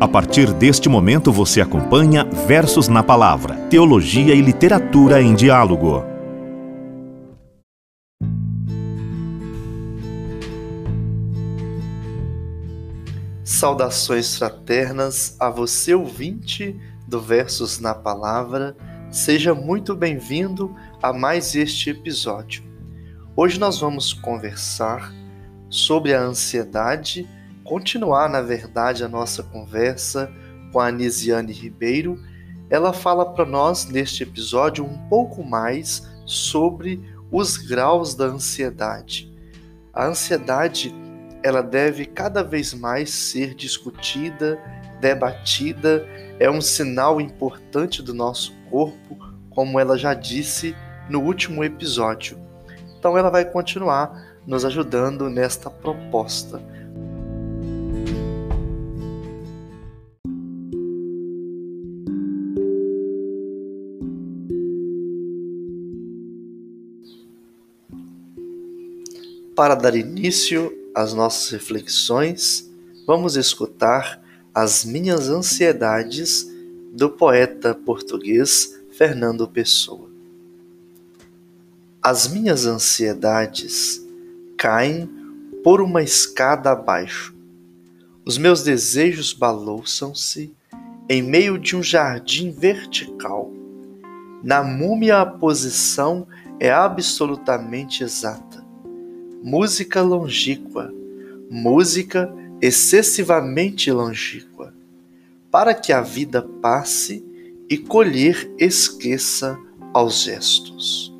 A partir deste momento você acompanha Versos na Palavra, Teologia e Literatura em Diálogo. Saudações fraternas a você, ouvinte do Versos na Palavra. Seja muito bem-vindo a mais este episódio. Hoje nós vamos conversar sobre a ansiedade continuar, na verdade, a nossa conversa com a Anisiane Ribeiro, ela fala para nós neste episódio um pouco mais sobre os graus da ansiedade. A ansiedade, ela deve cada vez mais ser discutida, debatida, é um sinal importante do nosso corpo, como ela já disse no último episódio. Então ela vai continuar nos ajudando nesta proposta. Para dar início às nossas reflexões, vamos escutar As Minhas Ansiedades do poeta português Fernando Pessoa. As minhas ansiedades caem por uma escada abaixo. Os meus desejos balouçam-se em meio de um jardim vertical. Na múmia a posição é absolutamente exata música longínqua, música excessivamente longínqua, para que a vida passe e colher esqueça aos gestos.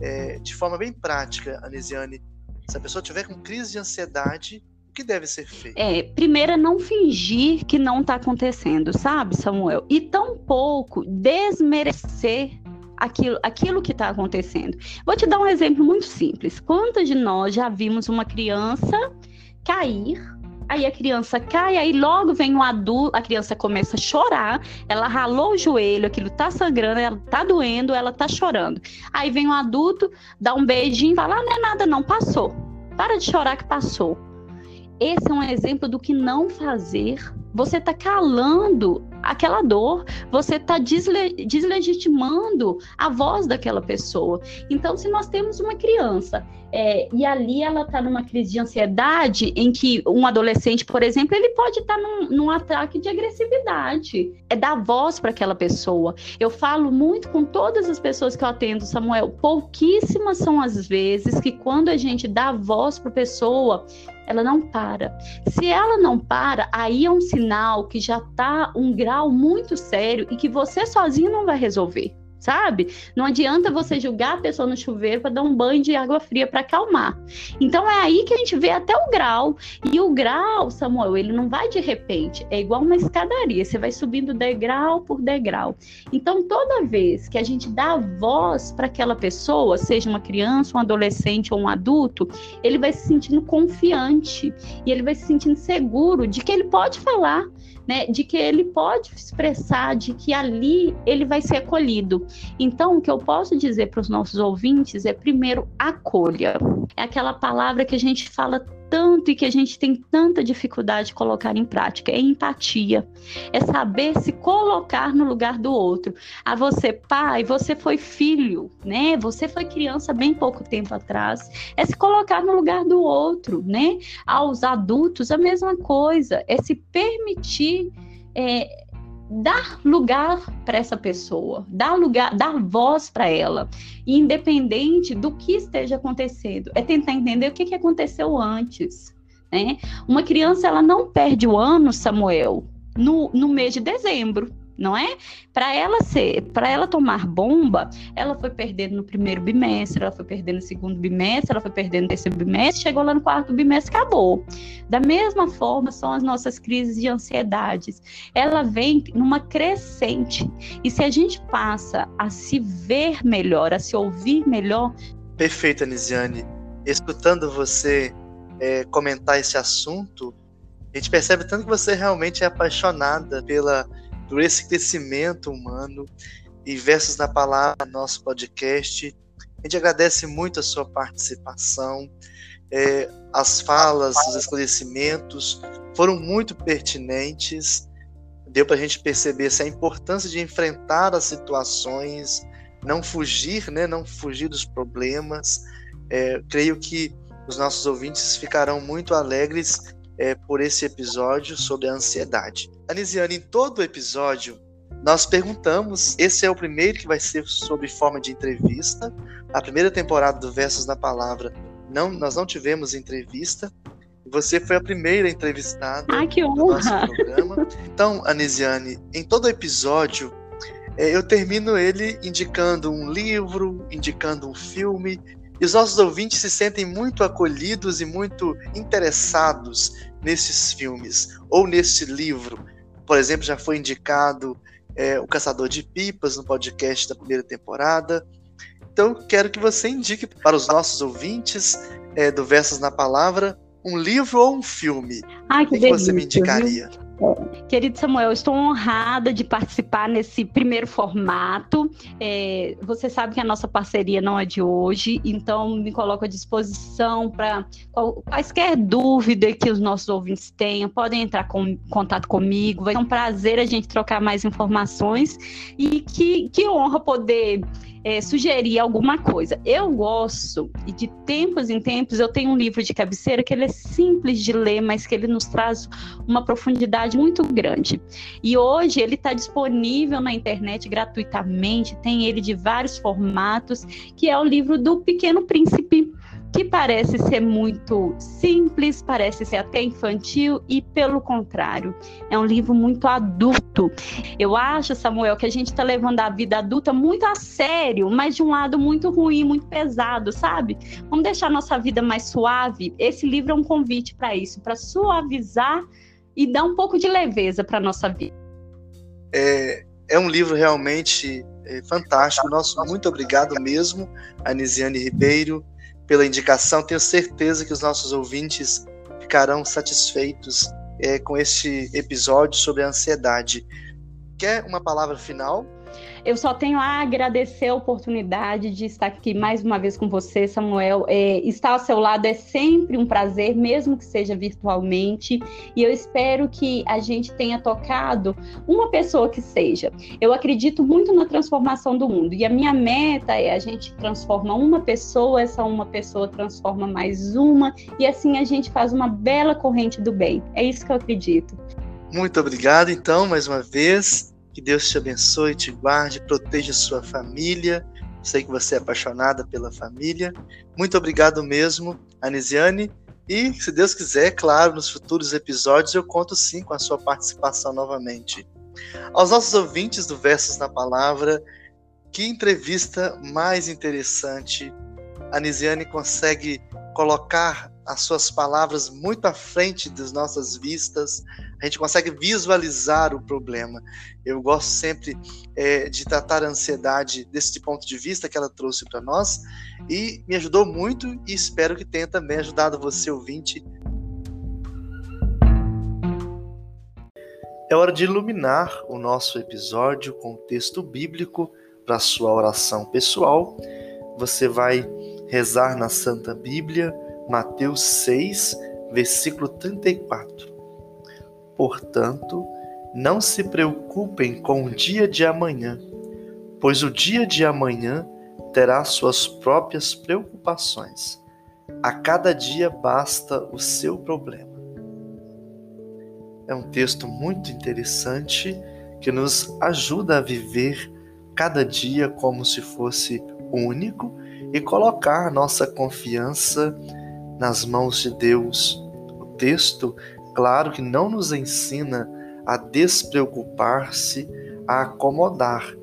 É, de forma bem prática, Anesiane, se a pessoa tiver com crise de ansiedade, o que deve ser feito? É, primeiro é não fingir que não está acontecendo, sabe, Samuel? E tampouco desmerecer aquilo, aquilo que está acontecendo. Vou te dar um exemplo muito simples. Quantos de nós já vimos uma criança cair aí a criança cai, aí logo vem um adulto, a criança começa a chorar, ela ralou o joelho, aquilo tá sangrando, ela tá doendo, ela tá chorando. Aí vem um adulto, dá um beijinho, fala: ah, não é nada, não, passou. Para de chorar que passou. Esse é um exemplo do que não fazer. Você está calando aquela dor, você está desle deslegitimando a voz daquela pessoa. Então, se nós temos uma criança é, e ali ela está numa crise de ansiedade, em que um adolescente, por exemplo, ele pode estar tá num, num ataque de agressividade. É dar voz para aquela pessoa. Eu falo muito com todas as pessoas que eu atendo, Samuel. Pouquíssimas são as vezes que quando a gente dá voz para pessoa, ela não para. Se ela não para, aí é um sinal que já está um grau muito sério e que você sozinho não vai resolver sabe? Não adianta você julgar a pessoa no chuveiro para dar um banho de água fria para acalmar. Então é aí que a gente vê até o grau. E o grau, Samuel, ele não vai de repente, é igual uma escadaria, você vai subindo degrau por degrau. Então toda vez que a gente dá voz para aquela pessoa, seja uma criança, um adolescente ou um adulto, ele vai se sentindo confiante e ele vai se sentindo seguro de que ele pode falar, né, de que ele pode expressar, de que ali ele vai ser acolhido. Então, o que eu posso dizer para os nossos ouvintes é, primeiro, acolha. É aquela palavra que a gente fala tanto e que a gente tem tanta dificuldade de colocar em prática. É empatia. É saber se colocar no lugar do outro. A você, pai, você foi filho, né? Você foi criança bem pouco tempo atrás. É se colocar no lugar do outro, né? Aos adultos, a mesma coisa. É se permitir. É, dar lugar para essa pessoa, dar lugar, dar voz para ela, independente do que esteja acontecendo. É tentar entender o que, que aconteceu antes. Né? Uma criança ela não perde o ano, Samuel, no, no mês de dezembro não é? Para ela ser, para ela tomar bomba, ela foi perdendo no primeiro bimestre, ela foi perdendo no segundo bimestre, ela foi perdendo no terceiro bimestre, chegou lá no quarto bimestre, acabou. Da mesma forma são as nossas crises de ansiedades. Ela vem numa crescente. E se a gente passa a se ver melhor, a se ouvir melhor. Perfeito, Anisiane. Escutando você é, comentar esse assunto, a gente percebe tanto que você realmente é apaixonada pela por esse crescimento humano e versos na palavra, nosso podcast. A gente agradece muito a sua participação. É, as falas, os esclarecimentos foram muito pertinentes. Deu para a gente perceber essa importância de enfrentar as situações, não fugir, né? Não fugir dos problemas. É, creio que os nossos ouvintes ficarão muito alegres é, por esse episódio sobre a ansiedade. Anisiane, em todo o episódio, nós perguntamos. Esse é o primeiro que vai ser sob forma de entrevista. A primeira temporada do Versos na Palavra, não, nós não tivemos entrevista. Você foi a primeira entrevistada ah, que honra. do nosso programa. Então, Anisiane, em todo episódio, é, eu termino ele indicando um livro, indicando um filme, e os nossos ouvintes se sentem muito acolhidos e muito interessados nesses filmes ou nesse livro. Por exemplo, já foi indicado é, O Caçador de Pipas no podcast da primeira temporada. Então, quero que você indique para os nossos ouvintes é, do Versos na Palavra um livro ou um filme. Ai, que, que, delícia, você me indicaria? Viu? Querido Samuel, estou honrada de participar nesse primeiro formato. É, você sabe que a nossa parceria não é de hoje, então me coloco à disposição para quaisquer dúvida que os nossos ouvintes tenham, podem entrar em contato comigo. Vai ser um prazer a gente trocar mais informações e que, que honra poder é, sugerir alguma coisa. Eu gosto, e de tempos em tempos, eu tenho um livro de cabeceira que ele é simples de ler, mas que ele nos traz uma profundidade muito grande. E hoje ele está disponível na internet gratuitamente, tem ele de vários formatos, que é o livro do Pequeno Príncipe que parece ser muito simples, parece ser até infantil e, pelo contrário, é um livro muito adulto. Eu acho, Samuel, que a gente está levando a vida adulta muito a sério, mas de um lado muito ruim, muito pesado, sabe? Vamos deixar a nossa vida mais suave. Esse livro é um convite para isso, para suavizar e dar um pouco de leveza para nossa vida. É, é um livro realmente é, fantástico. Nosso muito obrigado mesmo, Anisiane Ribeiro pela indicação. Tenho certeza que os nossos ouvintes ficarão satisfeitos é, com este episódio sobre a ansiedade. Quer uma palavra final? Eu só tenho a agradecer a oportunidade de estar aqui mais uma vez com você, Samuel. É, estar ao seu lado é sempre um prazer, mesmo que seja virtualmente. E eu espero que a gente tenha tocado uma pessoa que seja. Eu acredito muito na transformação do mundo. E a minha meta é a gente transforma uma pessoa, essa uma pessoa transforma mais uma, e assim a gente faz uma bela corrente do bem. É isso que eu acredito. Muito obrigado, então, mais uma vez. Que Deus te abençoe, te guarde, proteja sua família. Sei que você é apaixonada pela família. Muito obrigado mesmo, Anisiane. E, se Deus quiser, claro, nos futuros episódios eu conto sim com a sua participação novamente. Aos nossos ouvintes do Versos na Palavra, que entrevista mais interessante. A Nisiane consegue colocar as suas palavras muito à frente das nossas vistas, a gente consegue visualizar o problema. Eu gosto sempre é, de tratar a ansiedade desse ponto de vista que ela trouxe para nós e me ajudou muito e espero que tenha também ajudado você, ouvinte. É hora de iluminar o nosso episódio com o texto bíblico para sua oração pessoal. Você vai rezar na Santa Bíblia, Mateus 6, versículo 34. Portanto, não se preocupem com o dia de amanhã, pois o dia de amanhã terá suas próprias preocupações. A cada dia basta o seu problema. É um texto muito interessante que nos ajuda a viver cada dia como se fosse único e colocar nossa confiança nas mãos de Deus. O texto claro que não nos ensina a despreocupar-se, a acomodar,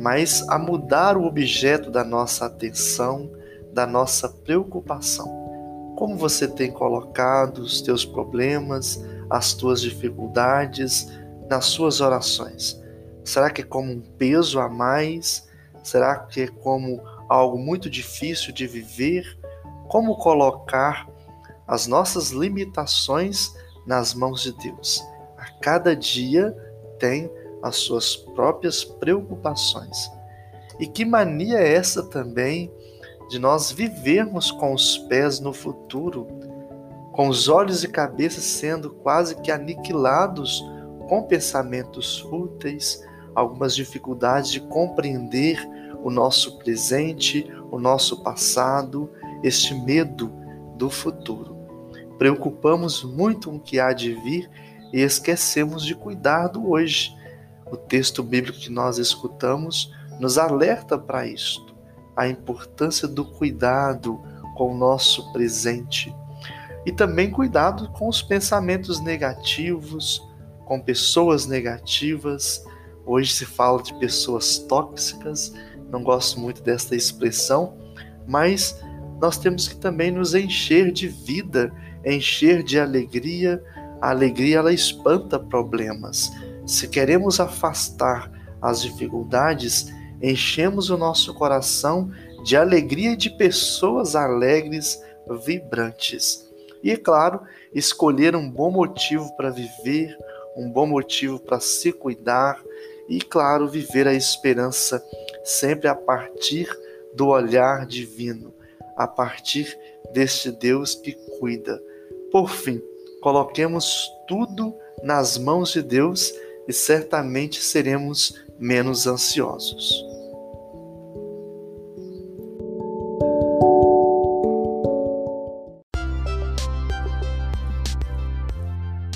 mas a mudar o objeto da nossa atenção, da nossa preocupação. Como você tem colocado os teus problemas, as tuas dificuldades nas suas orações? Será que é como um peso a mais? Será que é como algo muito difícil de viver? Como colocar as nossas limitações nas mãos de Deus. A cada dia tem as suas próprias preocupações. E que mania é essa também de nós vivermos com os pés no futuro, com os olhos e cabeça sendo quase que aniquilados com pensamentos fúteis, algumas dificuldades de compreender o nosso presente, o nosso passado, este medo do futuro. Preocupamos muito com o que há de vir e esquecemos de cuidar do hoje. O texto bíblico que nós escutamos nos alerta para isto, a importância do cuidado com o nosso presente e também cuidado com os pensamentos negativos, com pessoas negativas. Hoje se fala de pessoas tóxicas, não gosto muito desta expressão, mas nós temos que também nos encher de vida, encher de alegria. A alegria ela espanta problemas. Se queremos afastar as dificuldades, enchemos o nosso coração de alegria de pessoas alegres, vibrantes. E, claro, escolher um bom motivo para viver, um bom motivo para se cuidar e, claro, viver a esperança sempre a partir do olhar divino, a partir deste Deus que cuida. Por fim, coloquemos tudo nas mãos de Deus e certamente seremos menos ansiosos.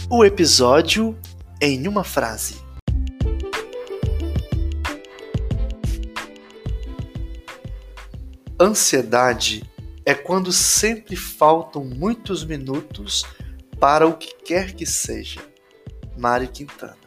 O episódio em uma frase. Ansiedade é quando sempre faltam muitos minutos para o que quer que seja. Mário Quintana.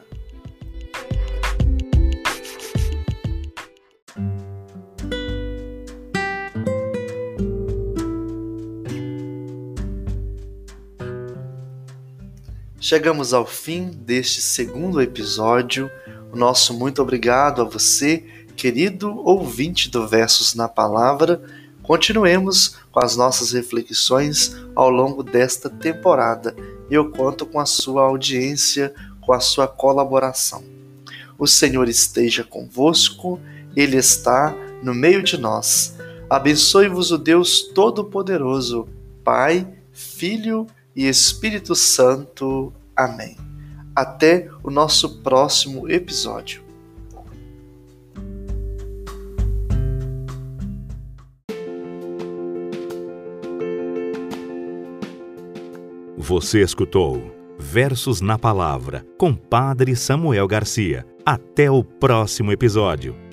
Chegamos ao fim deste segundo episódio. O nosso muito obrigado a você, querido ouvinte do Versos na Palavra. Continuemos com as nossas reflexões ao longo desta temporada e eu conto com a sua audiência, com a sua colaboração. O Senhor esteja convosco, Ele está no meio de nós. Abençoe-vos o Deus Todo-Poderoso, Pai, Filho e Espírito Santo. Amém. Até o nosso próximo episódio. Você escutou Versos na Palavra com Padre Samuel Garcia. Até o próximo episódio.